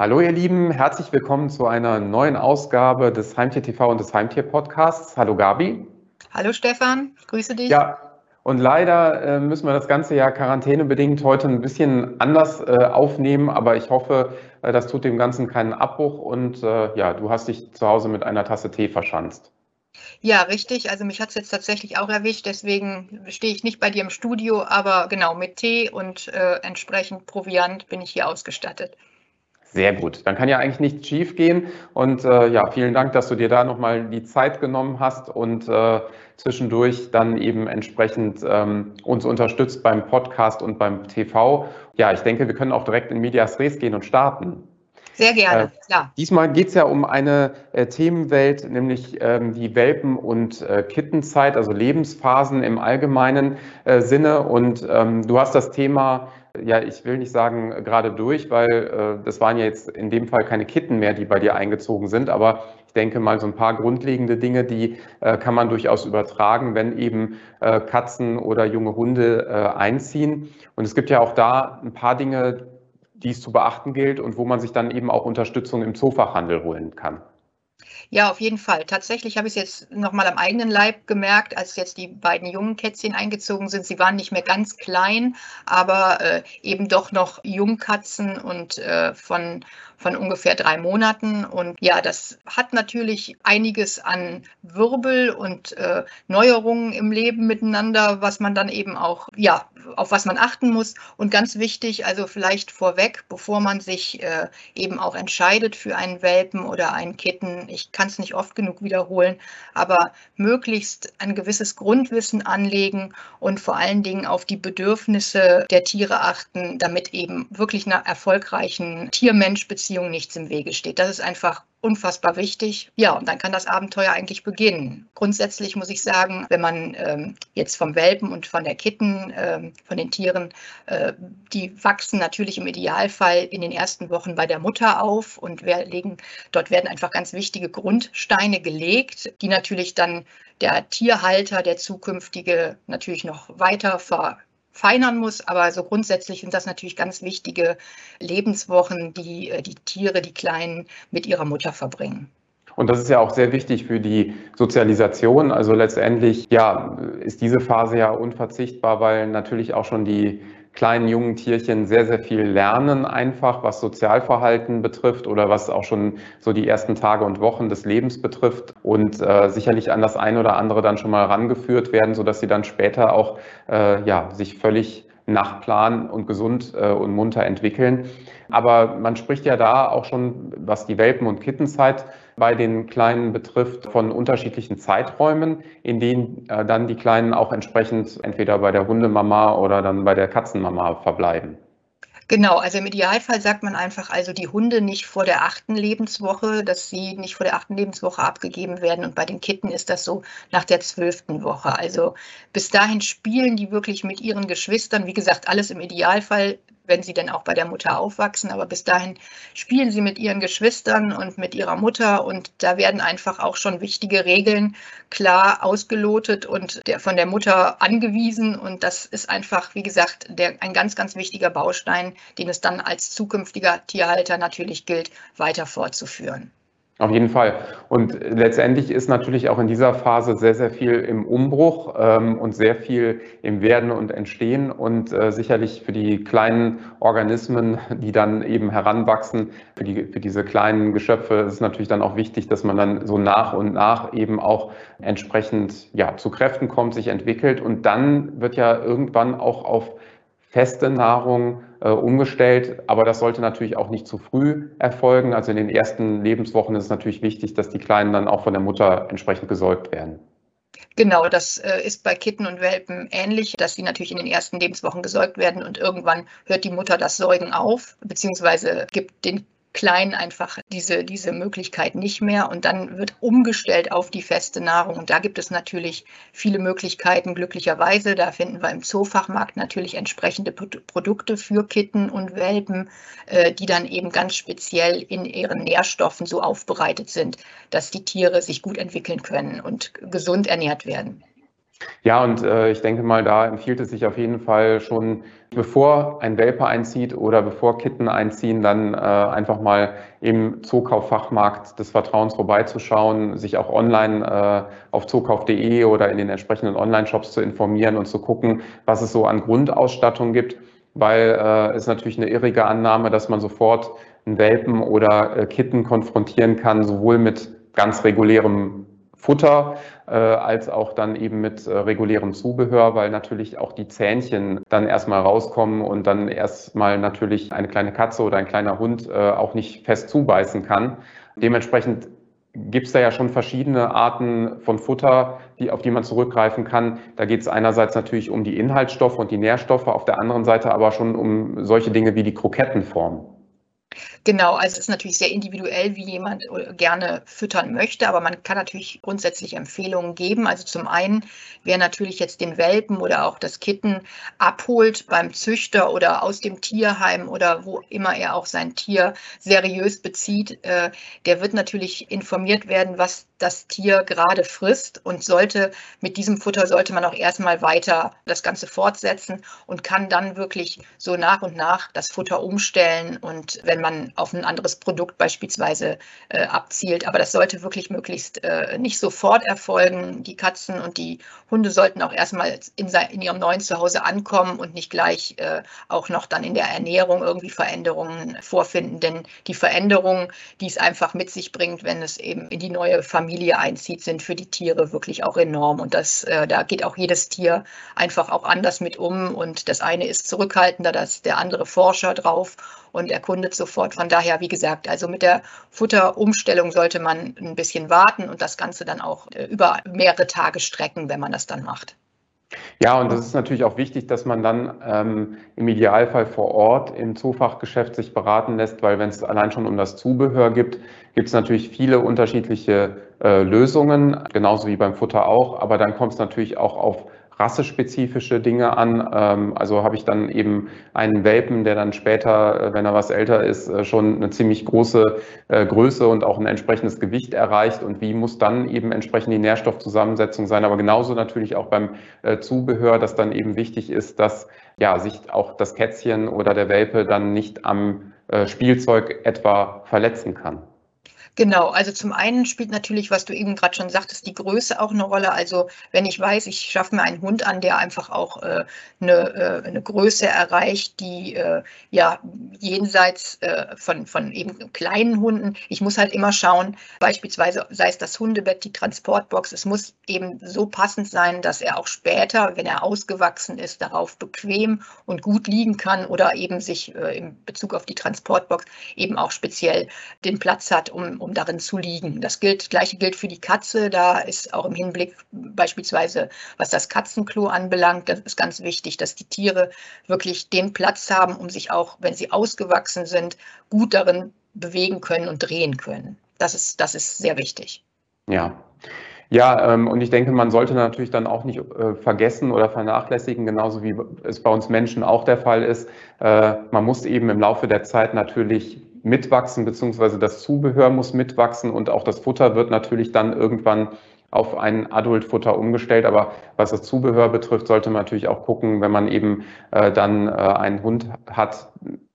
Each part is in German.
Hallo ihr Lieben, herzlich willkommen zu einer neuen Ausgabe des Heimtier TV und des Heimtier Podcasts. Hallo Gabi. Hallo Stefan, ich grüße dich. Ja, und leider äh, müssen wir das ganze Jahr quarantänebedingt heute ein bisschen anders äh, aufnehmen, aber ich hoffe, äh, das tut dem Ganzen keinen Abbruch und ja, du hast dich zu Hause mit einer Tasse Tee verschanzt. Ja, richtig. Also mich hat es jetzt tatsächlich auch erwischt, deswegen stehe ich nicht bei dir im Studio, aber genau mit Tee und äh, entsprechend Proviant bin ich hier ausgestattet. Sehr gut. Dann kann ja eigentlich nichts schief gehen. Und äh, ja, vielen Dank, dass du dir da nochmal die Zeit genommen hast und äh, zwischendurch dann eben entsprechend ähm, uns unterstützt beim Podcast und beim TV. Ja, ich denke, wir können auch direkt in Medias Res gehen und starten. Sehr gerne, äh, klar. Diesmal geht es ja um eine äh, Themenwelt, nämlich ähm, die Welpen- und äh, Kittenzeit, also Lebensphasen im allgemeinen äh, Sinne. Und ähm, du hast das Thema ja, ich will nicht sagen gerade durch, weil äh, das waren ja jetzt in dem Fall keine Kitten mehr, die bei dir eingezogen sind, aber ich denke mal so ein paar grundlegende Dinge, die äh, kann man durchaus übertragen, wenn eben Katzen oder junge Hunde einziehen. Und es gibt ja auch da ein paar Dinge, die es zu beachten gilt und wo man sich dann eben auch Unterstützung im Zoofachhandel holen kann. Ja, auf jeden Fall. Tatsächlich habe ich es jetzt nochmal am eigenen Leib gemerkt, als jetzt die beiden jungen Kätzchen eingezogen sind. Sie waren nicht mehr ganz klein, aber äh, eben doch noch Jungkatzen und äh, von von ungefähr drei Monaten. Und ja, das hat natürlich einiges an Wirbel und äh, Neuerungen im Leben miteinander, was man dann eben auch, ja, auf was man achten muss. Und ganz wichtig, also vielleicht vorweg, bevor man sich äh, eben auch entscheidet für einen Welpen oder einen Kitten, ich kann es nicht oft genug wiederholen, aber möglichst ein gewisses Grundwissen anlegen und vor allen Dingen auf die Bedürfnisse der Tiere achten, damit eben wirklich einer erfolgreichen Tier-Mensch-Beziehung Beziehung nichts im Wege steht. Das ist einfach unfassbar wichtig. Ja, und dann kann das Abenteuer eigentlich beginnen. Grundsätzlich muss ich sagen, wenn man ähm, jetzt vom Welpen und von der Kitten, ähm, von den Tieren, äh, die wachsen natürlich im Idealfall in den ersten Wochen bei der Mutter auf und wir legen, dort werden einfach ganz wichtige Grundsteine gelegt, die natürlich dann der Tierhalter, der zukünftige, natürlich noch weiter ver feinern muss. Aber so grundsätzlich sind das natürlich ganz wichtige Lebenswochen, die äh, die Tiere, die Kleinen mit ihrer Mutter verbringen. Und das ist ja auch sehr wichtig für die Sozialisation. Also letztendlich, ja, ist diese Phase ja unverzichtbar, weil natürlich auch schon die kleinen jungen Tierchen sehr, sehr viel lernen, einfach was Sozialverhalten betrifft oder was auch schon so die ersten Tage und Wochen des Lebens betrifft und äh, sicherlich an das eine oder andere dann schon mal rangeführt werden, sodass sie dann später auch äh, ja, sich völlig nach Plan und gesund äh, und munter entwickeln. Aber man spricht ja da auch schon, was die Welpen- und Kittenzeit bei den Kleinen betrifft, von unterschiedlichen Zeiträumen, in denen äh, dann die Kleinen auch entsprechend entweder bei der Hundemama oder dann bei der Katzenmama verbleiben. Genau, also im Idealfall sagt man einfach, also die Hunde nicht vor der achten Lebenswoche, dass sie nicht vor der achten Lebenswoche abgegeben werden. Und bei den Kitten ist das so nach der zwölften Woche. Also bis dahin spielen die wirklich mit ihren Geschwistern. Wie gesagt, alles im Idealfall wenn sie denn auch bei der Mutter aufwachsen. Aber bis dahin spielen sie mit ihren Geschwistern und mit ihrer Mutter und da werden einfach auch schon wichtige Regeln klar ausgelotet und der, von der Mutter angewiesen. Und das ist einfach, wie gesagt, der, ein ganz, ganz wichtiger Baustein, den es dann als zukünftiger Tierhalter natürlich gilt, weiter fortzuführen. Auf jeden Fall. Und letztendlich ist natürlich auch in dieser Phase sehr, sehr viel im Umbruch ähm, und sehr viel im Werden und Entstehen. Und äh, sicherlich für die kleinen Organismen, die dann eben heranwachsen, für, die, für diese kleinen Geschöpfe ist natürlich dann auch wichtig, dass man dann so nach und nach eben auch entsprechend ja, zu Kräften kommt, sich entwickelt. Und dann wird ja irgendwann auch auf feste Nahrung umgestellt. Aber das sollte natürlich auch nicht zu früh erfolgen. Also in den ersten Lebenswochen ist es natürlich wichtig, dass die Kleinen dann auch von der Mutter entsprechend gesäugt werden. Genau, das äh, ist bei Kitten und Welpen ähnlich, dass sie natürlich in den ersten Lebenswochen gesäugt werden und irgendwann hört die Mutter das Säugen auf, beziehungsweise gibt den Kleinen einfach diese, diese Möglichkeit nicht mehr und dann wird umgestellt auf die feste Nahrung. Und da gibt es natürlich viele Möglichkeiten, glücklicherweise. Da finden wir im Zoofachmarkt natürlich entsprechende Produkte für Kitten und Welpen, äh, die dann eben ganz speziell in ihren Nährstoffen so aufbereitet sind, dass die Tiere sich gut entwickeln können und gesund ernährt werden. Ja, und äh, ich denke mal, da empfiehlt es sich auf jeden Fall schon, bevor ein Welpe einzieht oder bevor Kitten einziehen, dann äh, einfach mal im Zookauffachmarkt des Vertrauens vorbeizuschauen, sich auch online äh, auf zookauf.de oder in den entsprechenden Online-Shops zu informieren und zu gucken, was es so an Grundausstattung gibt, weil äh, es natürlich eine irrige Annahme, dass man sofort einen Welpen oder äh, Kitten konfrontieren kann, sowohl mit ganz regulärem Futter äh, als auch dann eben mit äh, regulärem Zubehör, weil natürlich auch die Zähnchen dann erstmal rauskommen und dann erstmal natürlich eine kleine Katze oder ein kleiner Hund äh, auch nicht fest zubeißen kann. Dementsprechend gibt es da ja schon verschiedene Arten von Futter, die, auf die man zurückgreifen kann. Da geht es einerseits natürlich um die Inhaltsstoffe und die Nährstoffe, auf der anderen Seite aber schon um solche Dinge wie die Krokettenform. Genau, also es ist natürlich sehr individuell, wie jemand äh, gerne füttern möchte, aber man kann natürlich grundsätzlich Empfehlungen geben. Also zum einen, wer natürlich jetzt den Welpen oder auch das Kitten abholt beim Züchter oder aus dem Tierheim oder wo immer er auch sein Tier seriös bezieht, äh, der wird natürlich informiert werden, was das Tier gerade frisst und sollte mit diesem Futter sollte man auch erstmal weiter das Ganze fortsetzen und kann dann wirklich so nach und nach das Futter umstellen und wenn man auf ein anderes Produkt beispielsweise äh, abzielt. Aber das sollte wirklich möglichst äh, nicht sofort erfolgen. Die Katzen und die Hunde sollten auch erstmal in, in ihrem neuen Zuhause ankommen und nicht gleich äh, auch noch dann in der Ernährung irgendwie Veränderungen vorfinden. Denn die Veränderungen, die es einfach mit sich bringt, wenn es eben in die neue Familie einzieht, sind für die Tiere wirklich auch enorm. Und das, äh, da geht auch jedes Tier einfach auch anders mit um. Und das eine ist zurückhaltender, das der andere Forscher drauf und erkundet sofort. Von daher, wie gesagt, also mit der Futterumstellung sollte man ein bisschen warten und das Ganze dann auch äh, über mehrere Tage strecken, wenn man das dann macht. Ja, und das ist natürlich auch wichtig, dass man dann ähm, im Idealfall vor Ort im Zoofachgeschäft sich beraten lässt, weil wenn es allein schon um das Zubehör gibt, gibt es natürlich viele unterschiedliche äh, Lösungen, genauso wie beim Futter auch. Aber dann kommt es natürlich auch auf rassespezifische Dinge an. Ähm, also habe ich dann eben einen Welpen, der dann später, äh, wenn er was älter ist, äh, schon eine ziemlich große äh, Größe und auch ein entsprechendes Gewicht erreicht. Und wie muss dann eben entsprechend die Nährstoffzusammensetzung sein? Aber genauso natürlich auch beim Zubehör, dass dann eben wichtig ist, dass ja, sich auch das Kätzchen oder der Welpe dann nicht am Spielzeug etwa verletzen kann. Genau, also zum einen spielt natürlich, was du eben gerade schon sagtest, die Größe auch eine Rolle. Also wenn ich weiß, ich schaffe mir einen Hund an, der einfach auch äh, eine, äh, eine Größe erreicht, die äh, ja jenseits äh, von, von eben kleinen Hunden, ich muss halt immer schauen, beispielsweise sei es das Hundebett, die Transportbox, es muss eben so passend sein, dass er auch später, wenn er ausgewachsen ist, darauf bequem und gut liegen kann oder eben sich äh, in Bezug auf die Transportbox eben auch speziell den Platz hat, um, um um darin zu liegen. Das gilt, gleiche gilt für die Katze. Da ist auch im Hinblick beispielsweise, was das Katzenklo anbelangt, das ist ganz wichtig, dass die Tiere wirklich den Platz haben, um sich auch, wenn sie ausgewachsen sind, gut darin bewegen können und drehen können. Das ist, das ist sehr wichtig. Ja. Ja, ähm, und ich denke, man sollte natürlich dann auch nicht äh, vergessen oder vernachlässigen, genauso wie es bei uns Menschen auch der Fall ist. Äh, man muss eben im Laufe der Zeit natürlich mitwachsen, beziehungsweise das Zubehör muss mitwachsen und auch das Futter wird natürlich dann irgendwann auf ein Adultfutter umgestellt. Aber was das Zubehör betrifft, sollte man natürlich auch gucken, wenn man eben äh, dann äh, einen Hund hat,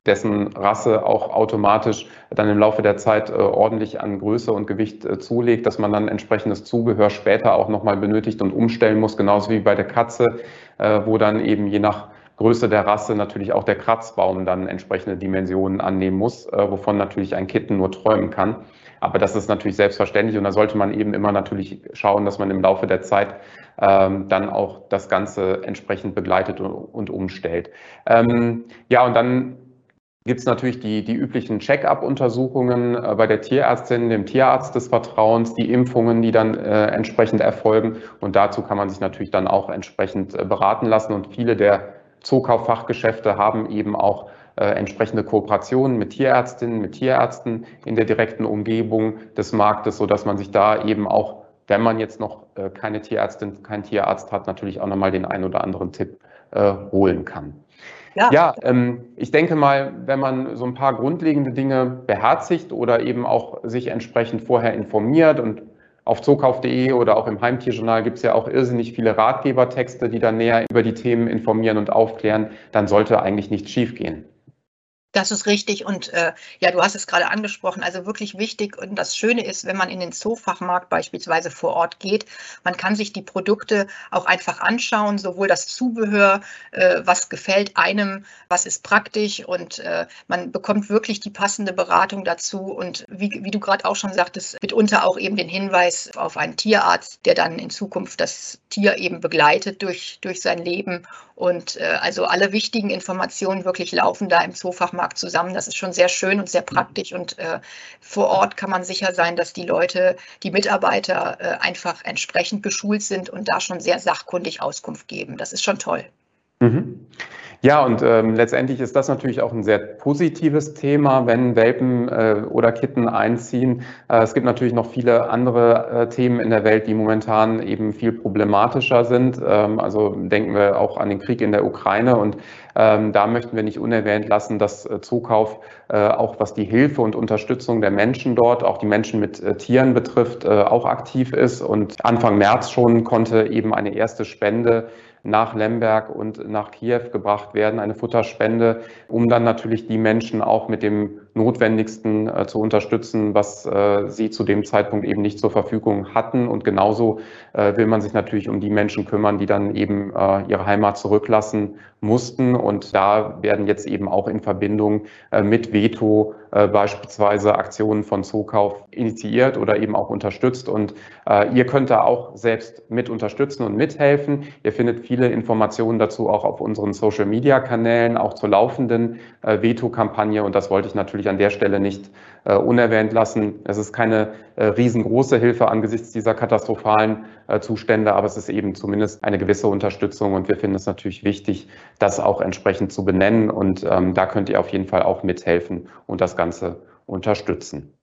dessen Rasse auch automatisch dann im Laufe der Zeit äh, ordentlich an Größe und Gewicht äh, zulegt, dass man dann entsprechendes Zubehör später auch nochmal benötigt und umstellen muss, genauso wie bei der Katze, äh, wo dann eben je nach Größe der Rasse natürlich auch der Kratzbaum dann entsprechende Dimensionen annehmen muss, äh, wovon natürlich ein Kitten nur träumen kann. Aber das ist natürlich selbstverständlich und da sollte man eben immer natürlich schauen, dass man im Laufe der Zeit ähm, dann auch das Ganze entsprechend begleitet und, und umstellt. Ähm, ja, und dann gibt es natürlich die, die üblichen Check-up-Untersuchungen äh, bei der Tierärztin, dem Tierarzt des Vertrauens, die Impfungen, die dann äh, entsprechend erfolgen. Und dazu kann man sich natürlich dann auch entsprechend äh, beraten lassen. Und viele der Zookauffachgeschäfte haben eben auch äh, entsprechende Kooperationen mit Tierärztinnen, mit Tierärzten in der direkten Umgebung des Marktes, sodass man sich da eben auch, wenn man jetzt noch äh, keine Tierärztin, keinen Tierarzt hat, natürlich auch nochmal den einen oder anderen Tipp äh, holen kann. Ja, ja ähm, ich denke mal, wenn man so ein paar grundlegende Dinge beherzigt oder eben auch sich entsprechend vorher informiert und auf zookauf.de oder auch im Heimtierjournal gibt es ja auch irrsinnig viele Ratgebertexte, die dann näher über die Themen informieren und aufklären. Dann sollte eigentlich nichts schiefgehen. Das ist richtig und äh, ja, du hast es gerade angesprochen, also wirklich wichtig und das Schöne ist, wenn man in den Zoofachmarkt beispielsweise vor Ort geht, man kann sich die Produkte auch einfach anschauen, sowohl das Zubehör, äh, was gefällt einem, was ist praktisch und äh, man bekommt wirklich die passende Beratung dazu und wie, wie du gerade auch schon sagtest, mitunter auch eben den Hinweis auf einen Tierarzt, der dann in Zukunft das Tier eben begleitet durch, durch sein Leben und äh, also alle wichtigen Informationen wirklich laufen da im Zoofachmarkt zusammen. Das ist schon sehr schön und sehr mhm. praktisch. Und äh, vor Ort kann man sicher sein, dass die Leute, die Mitarbeiter äh, einfach entsprechend geschult sind und da schon sehr sachkundig Auskunft geben. Das ist schon toll. Mhm. Ja, und ähm, letztendlich ist das natürlich auch ein sehr positives Thema, wenn Welpen äh, oder Kitten einziehen. Äh, es gibt natürlich noch viele andere äh, Themen in der Welt, die momentan eben viel problematischer sind. Ähm, also denken wir auch an den Krieg in der Ukraine und ähm, da möchten wir nicht unerwähnt lassen, dass äh, Zukauf äh, auch was die Hilfe und Unterstützung der Menschen dort, auch die Menschen mit äh, Tieren betrifft, auch aktiv ist. Und Anfang März schon konnte eben eine erste Spende nach Lemberg und nach Kiew gebracht werden, eine Futterspende, um dann natürlich die Menschen auch mit dem Notwendigsten äh, zu unterstützen, was äh, sie zu dem Zeitpunkt eben nicht zur Verfügung hatten. Und genauso äh, will man sich natürlich um die Menschen kümmern, die dann eben äh, ihre Heimat zurücklassen mussten. Und da werden jetzt eben auch in Verbindung äh, mit Veto beispielsweise Aktionen von Zookauf initiiert oder eben auch unterstützt. Und ihr könnt da auch selbst mit unterstützen und mithelfen. Ihr findet viele Informationen dazu auch auf unseren Social-Media-Kanälen, auch zur laufenden Veto-Kampagne. Und das wollte ich natürlich an der Stelle nicht äh, unerwähnt lassen. Es ist keine äh, riesengroße Hilfe angesichts dieser katastrophalen äh, Zustände, aber es ist eben zumindest eine gewisse Unterstützung und wir finden es natürlich wichtig, das auch entsprechend zu benennen und ähm, da könnt ihr auf jeden Fall auch mithelfen und das Ganze unterstützen.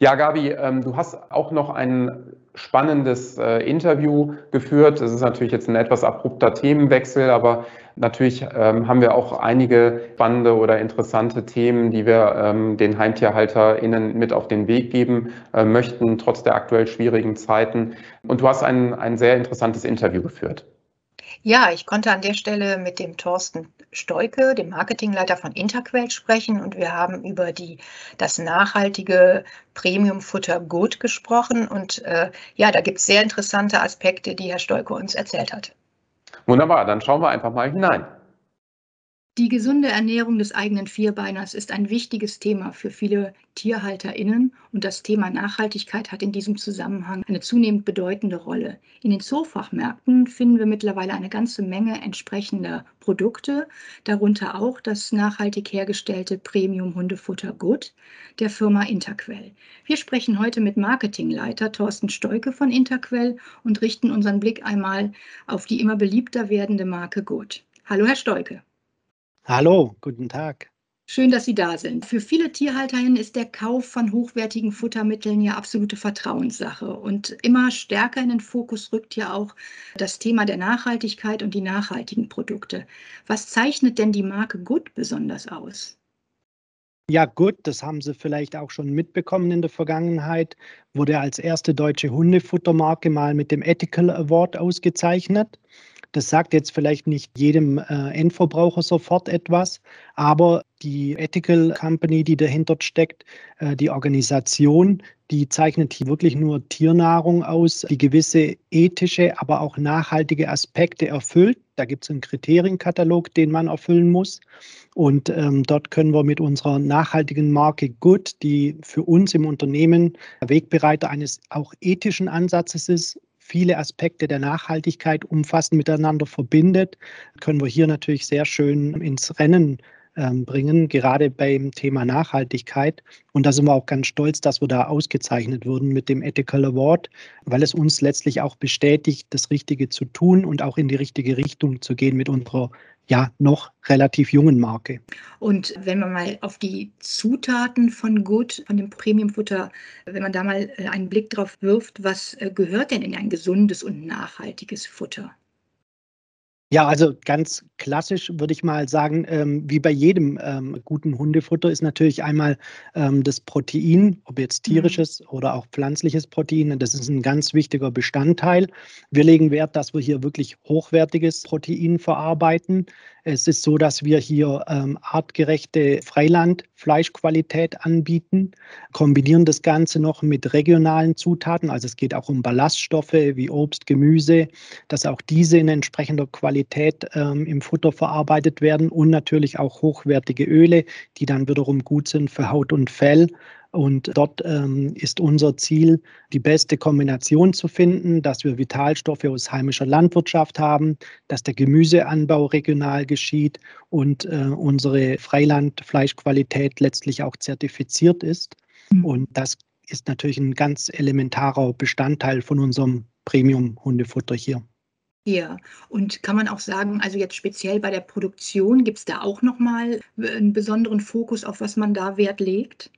Ja, Gabi, ähm, du hast auch noch ein spannendes äh, Interview geführt. Es ist natürlich jetzt ein etwas abrupter Themenwechsel, aber natürlich ähm, haben wir auch einige spannende oder interessante Themen, die wir ähm, den HeimtierhalterInnen mit auf den Weg geben äh, möchten, trotz der aktuell schwierigen Zeiten. Und du hast ein, ein sehr interessantes Interview geführt. Ja, ich konnte an der Stelle mit dem Thorsten Steuke, dem Marketingleiter von Interquell, sprechen und wir haben über die, das nachhaltige Premium-Futter Good gesprochen. Und äh, ja, da gibt es sehr interessante Aspekte, die Herr Steuke uns erzählt hat. Wunderbar, dann schauen wir einfach mal hinein. Die gesunde Ernährung des eigenen Vierbeiners ist ein wichtiges Thema für viele TierhalterInnen und das Thema Nachhaltigkeit hat in diesem Zusammenhang eine zunehmend bedeutende Rolle. In den Zoofachmärkten finden wir mittlerweile eine ganze Menge entsprechender Produkte, darunter auch das nachhaltig hergestellte Premium-Hundefutter Good der Firma Interquell. Wir sprechen heute mit Marketingleiter Thorsten Steuke von Interquell und richten unseren Blick einmal auf die immer beliebter werdende Marke Good. Hallo, Herr Steuke. Hallo, guten Tag. Schön, dass Sie da sind. Für viele Tierhalterinnen ist der Kauf von hochwertigen Futtermitteln ja absolute Vertrauenssache. Und immer stärker in den Fokus rückt ja auch das Thema der Nachhaltigkeit und die nachhaltigen Produkte. Was zeichnet denn die Marke Good besonders aus? Ja, gut, das haben Sie vielleicht auch schon mitbekommen in der Vergangenheit. Wurde als erste deutsche Hundefuttermarke mal mit dem Ethical Award ausgezeichnet. Das sagt jetzt vielleicht nicht jedem äh, Endverbraucher sofort etwas, aber die Ethical Company, die dahinter steckt, äh, die Organisation, die zeichnet hier wirklich nur Tiernahrung aus, die gewisse ethische, aber auch nachhaltige Aspekte erfüllt. Da gibt es einen Kriterienkatalog, den man erfüllen muss. Und ähm, dort können wir mit unserer nachhaltigen Marke Good, die für uns im Unternehmen Wegbereiter eines auch ethischen Ansatzes ist, viele Aspekte der Nachhaltigkeit umfassend miteinander verbindet, können wir hier natürlich sehr schön ins Rennen bringen, gerade beim Thema Nachhaltigkeit. Und da sind wir auch ganz stolz, dass wir da ausgezeichnet wurden mit dem Ethical Award, weil es uns letztlich auch bestätigt, das Richtige zu tun und auch in die richtige Richtung zu gehen mit unserer ja noch relativ jungen Marke. Und wenn man mal auf die Zutaten von Good, von dem Premiumfutter, wenn man da mal äh, einen Blick drauf wirft, was äh, gehört denn in ein gesundes und nachhaltiges Futter? Ja, also ganz klassisch würde ich mal sagen, ähm, wie bei jedem ähm, guten Hundefutter ist natürlich einmal ähm, das Protein, ob jetzt mhm. tierisches mhm. oder auch pflanzliches Protein. Das ist ein ganz wichtiger Bestandteil. Wir legen Wert, dass wir hier wirklich hochwertiges Protein verarbeiten. Es ist so, dass wir hier ähm, artgerechte Freiland-Fleischqualität anbieten, kombinieren das Ganze noch mit regionalen Zutaten. Also es geht auch um Ballaststoffe wie Obst, Gemüse, dass auch diese in entsprechender Qualität ähm, im Futter verarbeitet werden und natürlich auch hochwertige Öle, die dann wiederum gut sind für Haut und Fell. Und dort ähm, ist unser Ziel, die beste Kombination zu finden, dass wir Vitalstoffe aus heimischer Landwirtschaft haben, dass der Gemüseanbau regional geschieht und äh, unsere Freilandfleischqualität letztlich auch zertifiziert ist. Mhm. Und das ist natürlich ein ganz elementarer Bestandteil von unserem Premium-Hundefutter hier. Ja, und kann man auch sagen, also jetzt speziell bei der Produktion, gibt es da auch nochmal einen besonderen Fokus, auf was man da Wert legt?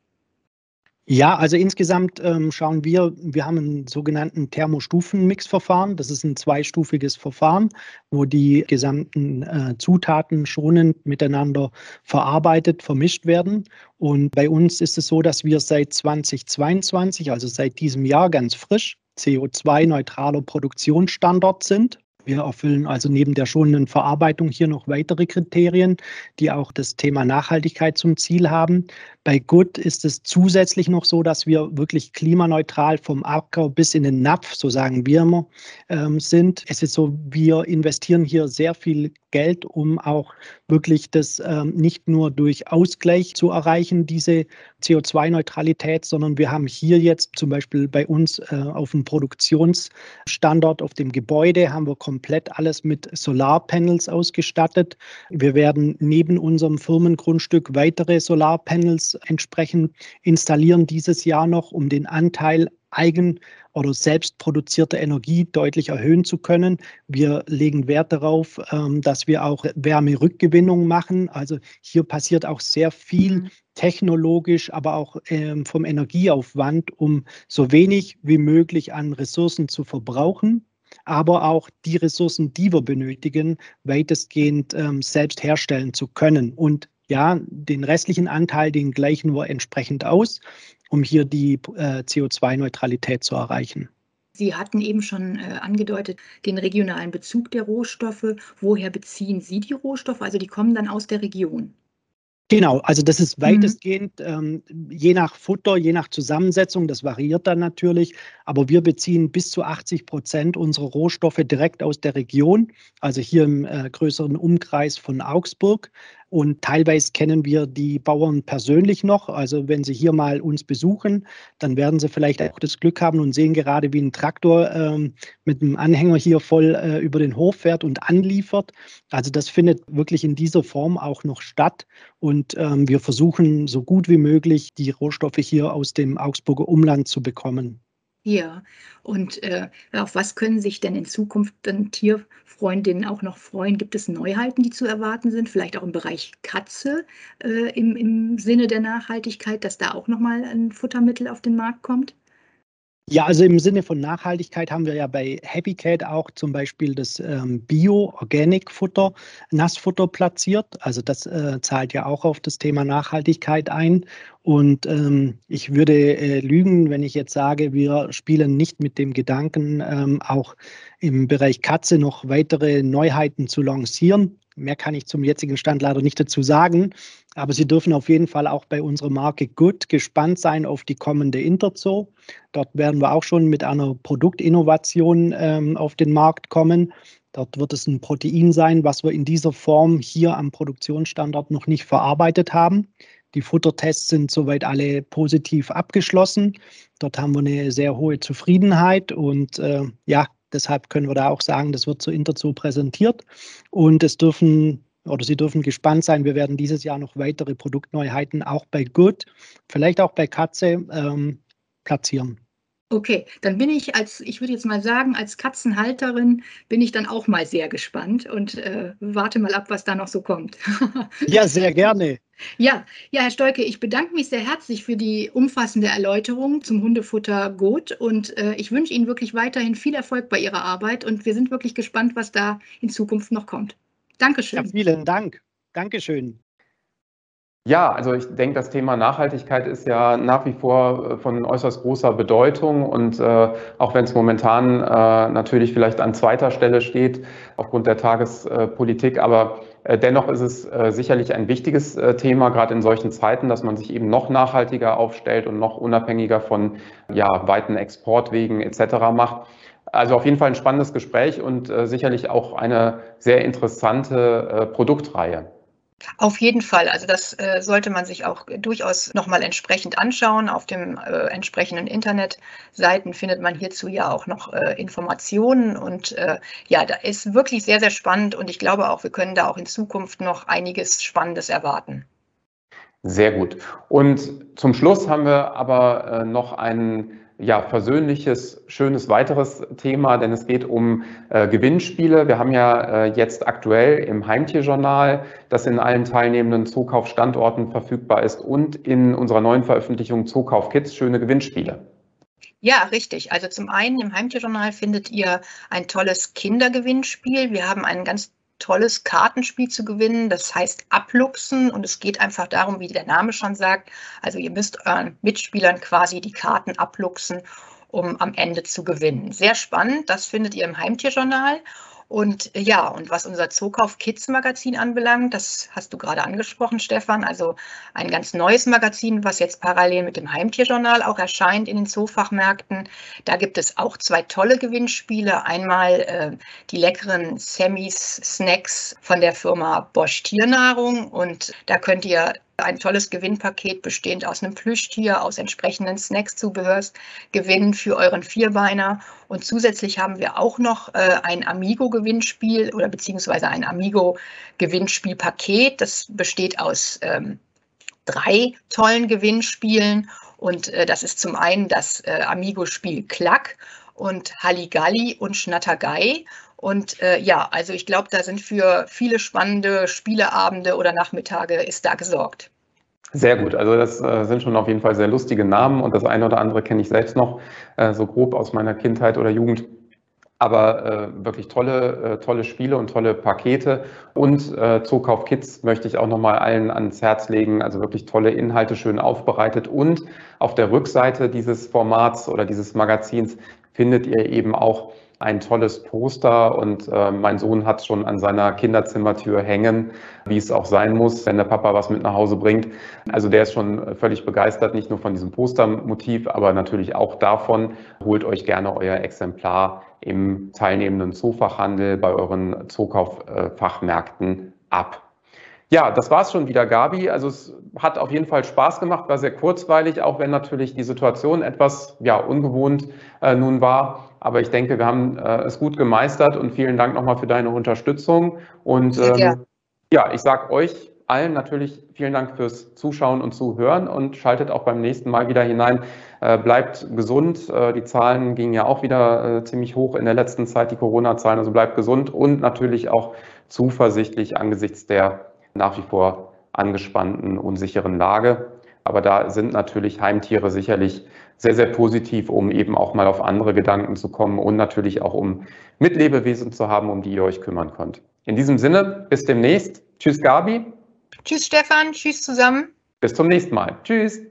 Ja, also insgesamt ähm, schauen wir, wir haben einen sogenannten Thermostufenmix-Verfahren. Das ist ein zweistufiges Verfahren, wo die gesamten äh, Zutaten schonend miteinander verarbeitet, vermischt werden. Und bei uns ist es so, dass wir seit 2022, also seit diesem Jahr ganz frisch, CO2-neutraler Produktionsstandort sind. Wir erfüllen also neben der schonenden Verarbeitung hier noch weitere Kriterien, die auch das Thema Nachhaltigkeit zum Ziel haben. Bei Good ist es zusätzlich noch so, dass wir wirklich klimaneutral vom Acker bis in den Napf, so sagen wir immer, ähm, sind. Es ist so, wir investieren hier sehr viel Geld, um auch wirklich das ähm, nicht nur durch Ausgleich zu erreichen, diese CO2-Neutralität, sondern wir haben hier jetzt zum Beispiel bei uns äh, auf dem Produktionsstandort, auf dem Gebäude, haben wir komplett alles mit Solarpanels ausgestattet. Wir werden neben unserem Firmengrundstück weitere Solarpanels entsprechend installieren dieses Jahr noch, um den Anteil eigen oder selbst produzierte Energie deutlich erhöhen zu können. Wir legen Wert darauf, ähm, dass wir auch Wärmerückgewinnung machen. Also hier passiert auch sehr viel mhm. technologisch, aber auch ähm, vom Energieaufwand, um so wenig wie möglich an Ressourcen zu verbrauchen aber auch die Ressourcen, die wir benötigen, weitestgehend ähm, selbst herstellen zu können. Und ja, den restlichen Anteil, den gleichen wir entsprechend aus, um hier die äh, CO2-Neutralität zu erreichen. Sie hatten eben schon äh, angedeutet, den regionalen Bezug der Rohstoffe. Woher beziehen Sie die Rohstoffe? Also die kommen dann aus der Region. Genau, also das ist mhm. weitestgehend ähm, je nach Futter, je nach Zusammensetzung, das variiert dann natürlich, aber wir beziehen bis zu 80 Prozent unserer Rohstoffe direkt aus der Region, also hier im äh, größeren Umkreis von Augsburg. Und teilweise kennen wir die Bauern persönlich noch. Also wenn sie hier mal uns besuchen, dann werden sie vielleicht auch das Glück haben und sehen gerade, wie ein Traktor ähm, mit einem Anhänger hier voll äh, über den Hof fährt und anliefert. Also das findet wirklich in dieser Form auch noch statt. Und ähm, wir versuchen so gut wie möglich die Rohstoffe hier aus dem Augsburger Umland zu bekommen. Ja, und äh, auf was können sich denn in Zukunft dann Tierfreundinnen auch noch freuen? Gibt es Neuheiten, die zu erwarten sind? Vielleicht auch im Bereich Katze äh, im, im Sinne der Nachhaltigkeit, dass da auch nochmal ein Futtermittel auf den Markt kommt? Ja, also im Sinne von Nachhaltigkeit haben wir ja bei Happy Cat auch zum Beispiel das ähm, Bio-Organic-Futter, Nassfutter platziert. Also das äh, zahlt ja auch auf das Thema Nachhaltigkeit ein. Und ähm, ich würde äh, lügen, wenn ich jetzt sage, wir spielen nicht mit dem Gedanken, ähm, auch im Bereich Katze noch weitere Neuheiten zu lancieren. Mehr kann ich zum jetzigen Stand leider nicht dazu sagen. Aber Sie dürfen auf jeden Fall auch bei unserer Marke Good gespannt sein auf die kommende Interzoo. Dort werden wir auch schon mit einer Produktinnovation ähm, auf den Markt kommen. Dort wird es ein Protein sein, was wir in dieser Form hier am Produktionsstandort noch nicht verarbeitet haben. Die Futtertests sind soweit alle positiv abgeschlossen. Dort haben wir eine sehr hohe Zufriedenheit und äh, ja, Deshalb können wir da auch sagen, das wird zur Interzoo präsentiert und es dürfen oder Sie dürfen gespannt sein. Wir werden dieses Jahr noch weitere Produktneuheiten auch bei Good, vielleicht auch bei Katze ähm, platzieren. Okay, dann bin ich als, ich würde jetzt mal sagen, als Katzenhalterin bin ich dann auch mal sehr gespannt und äh, warte mal ab, was da noch so kommt. ja, sehr gerne. Ja, ja, Herr Stolke, ich bedanke mich sehr herzlich für die umfassende Erläuterung zum Hundefutter Gut und äh, ich wünsche Ihnen wirklich weiterhin viel Erfolg bei Ihrer Arbeit und wir sind wirklich gespannt, was da in Zukunft noch kommt. Dankeschön. Ja, vielen Dank. Dankeschön. Ja, also ich denke, das Thema Nachhaltigkeit ist ja nach wie vor äh, von äußerst großer Bedeutung und äh, auch wenn es momentan äh, natürlich vielleicht an zweiter Stelle steht aufgrund der Tagespolitik, aber äh, dennoch ist es äh, sicherlich ein wichtiges äh, Thema, gerade in solchen Zeiten, dass man sich eben noch nachhaltiger aufstellt und noch unabhängiger von ja, weiten Exportwegen etc. macht. Also auf jeden Fall ein spannendes Gespräch und sicherlich auch eine sehr interessante Produktreihe. Auf jeden Fall. Also das äh, sollte man sich auch durchaus nochmal entsprechend anschauen. Auf den äh, entsprechenden Internetseiten findet man hierzu ja auch noch äh, Informationen. Und äh, ja, da ist wirklich sehr, sehr spannend. Und ich glaube auch, wir können da auch in Zukunft noch einiges Spannendes erwarten. Sehr gut. Und zum Schluss haben wir aber äh, noch einen ja, versöhnliches, schönes weiteres Thema, denn es geht um äh, Gewinnspiele. Wir haben ja äh, jetzt aktuell im Heimtierjournal, das in allen teilnehmenden Zookaufstandorten verfügbar ist und in unserer neuen Veröffentlichung Zookauf Kids schöne Gewinnspiele. Ja, richtig. Also zum einen im Heimtierjournal findet ihr ein tolles Kindergewinnspiel. Wir haben einen ganz tolles Kartenspiel zu gewinnen. Das heißt Abluchsen und es geht einfach darum, wie der Name schon sagt. Also ihr müsst euren Mitspielern quasi die Karten abluchsen, um am Ende zu gewinnen. Sehr spannend. Das findet ihr im Heimtierjournal. Und äh, ja, und was unser Zookauf Kids Magazin anbelangt, das hast du gerade angesprochen, Stefan, also ein ganz neues Magazin, was jetzt parallel mit dem Heimtierjournal auch erscheint in den Zoofachmärkten. Da gibt es auch zwei tolle Gewinnspiele. Einmal äh, die leckeren Sammys Snacks von der Firma Bosch Tiernahrung und da könnt ihr ein tolles Gewinnpaket bestehend aus einem Plüschtier, aus entsprechenden Snacks-Zubehörs gewinnen für euren Vierbeiner. Und zusätzlich haben wir auch noch äh, ein Amigo-Gewinnspiel oder beziehungsweise ein Amigo-Gewinnspielpaket. Das besteht aus ähm, drei tollen Gewinnspielen. Und äh, das ist zum einen das äh, Amigo-Spiel Klack und Halligalli und Schnattergei. Und äh, ja, also ich glaube, da sind für viele spannende Spieleabende oder Nachmittage ist da gesorgt. Sehr gut. Also das äh, sind schon auf jeden Fall sehr lustige Namen und das eine oder andere kenne ich selbst noch äh, so grob aus meiner Kindheit oder Jugend. Aber äh, wirklich tolle, äh, tolle Spiele und tolle Pakete. Und äh, Zookauf Kids möchte ich auch nochmal allen ans Herz legen. Also wirklich tolle Inhalte, schön aufbereitet. Und auf der Rückseite dieses Formats oder dieses Magazins findet ihr eben auch ein tolles Poster und äh, mein Sohn hat schon an seiner Kinderzimmertür hängen, wie es auch sein muss, wenn der Papa was mit nach Hause bringt. Also der ist schon völlig begeistert, nicht nur von diesem Postermotiv, aber natürlich auch davon. Holt euch gerne euer Exemplar im teilnehmenden Zoofachhandel bei euren Zookauffachmärkten ab. Ja, das war es schon wieder, Gabi. Also es hat auf jeden Fall Spaß gemacht, war sehr kurzweilig, auch wenn natürlich die Situation etwas ja, ungewohnt äh, nun war. Aber ich denke, wir haben äh, es gut gemeistert und vielen Dank nochmal für deine Unterstützung. Und ähm, ja, ich sage euch allen natürlich vielen Dank fürs Zuschauen und Zuhören und schaltet auch beim nächsten Mal wieder hinein. Äh, bleibt gesund. Äh, die Zahlen gingen ja auch wieder äh, ziemlich hoch in der letzten Zeit, die Corona-Zahlen. Also bleibt gesund und natürlich auch zuversichtlich angesichts der nach wie vor angespannten, unsicheren Lage. Aber da sind natürlich Heimtiere sicherlich sehr, sehr positiv, um eben auch mal auf andere Gedanken zu kommen und natürlich auch um Mitlebewesen zu haben, um die ihr euch kümmern könnt. In diesem Sinne, bis demnächst. Tschüss, Gabi. Tschüss, Stefan. Tschüss zusammen. Bis zum nächsten Mal. Tschüss.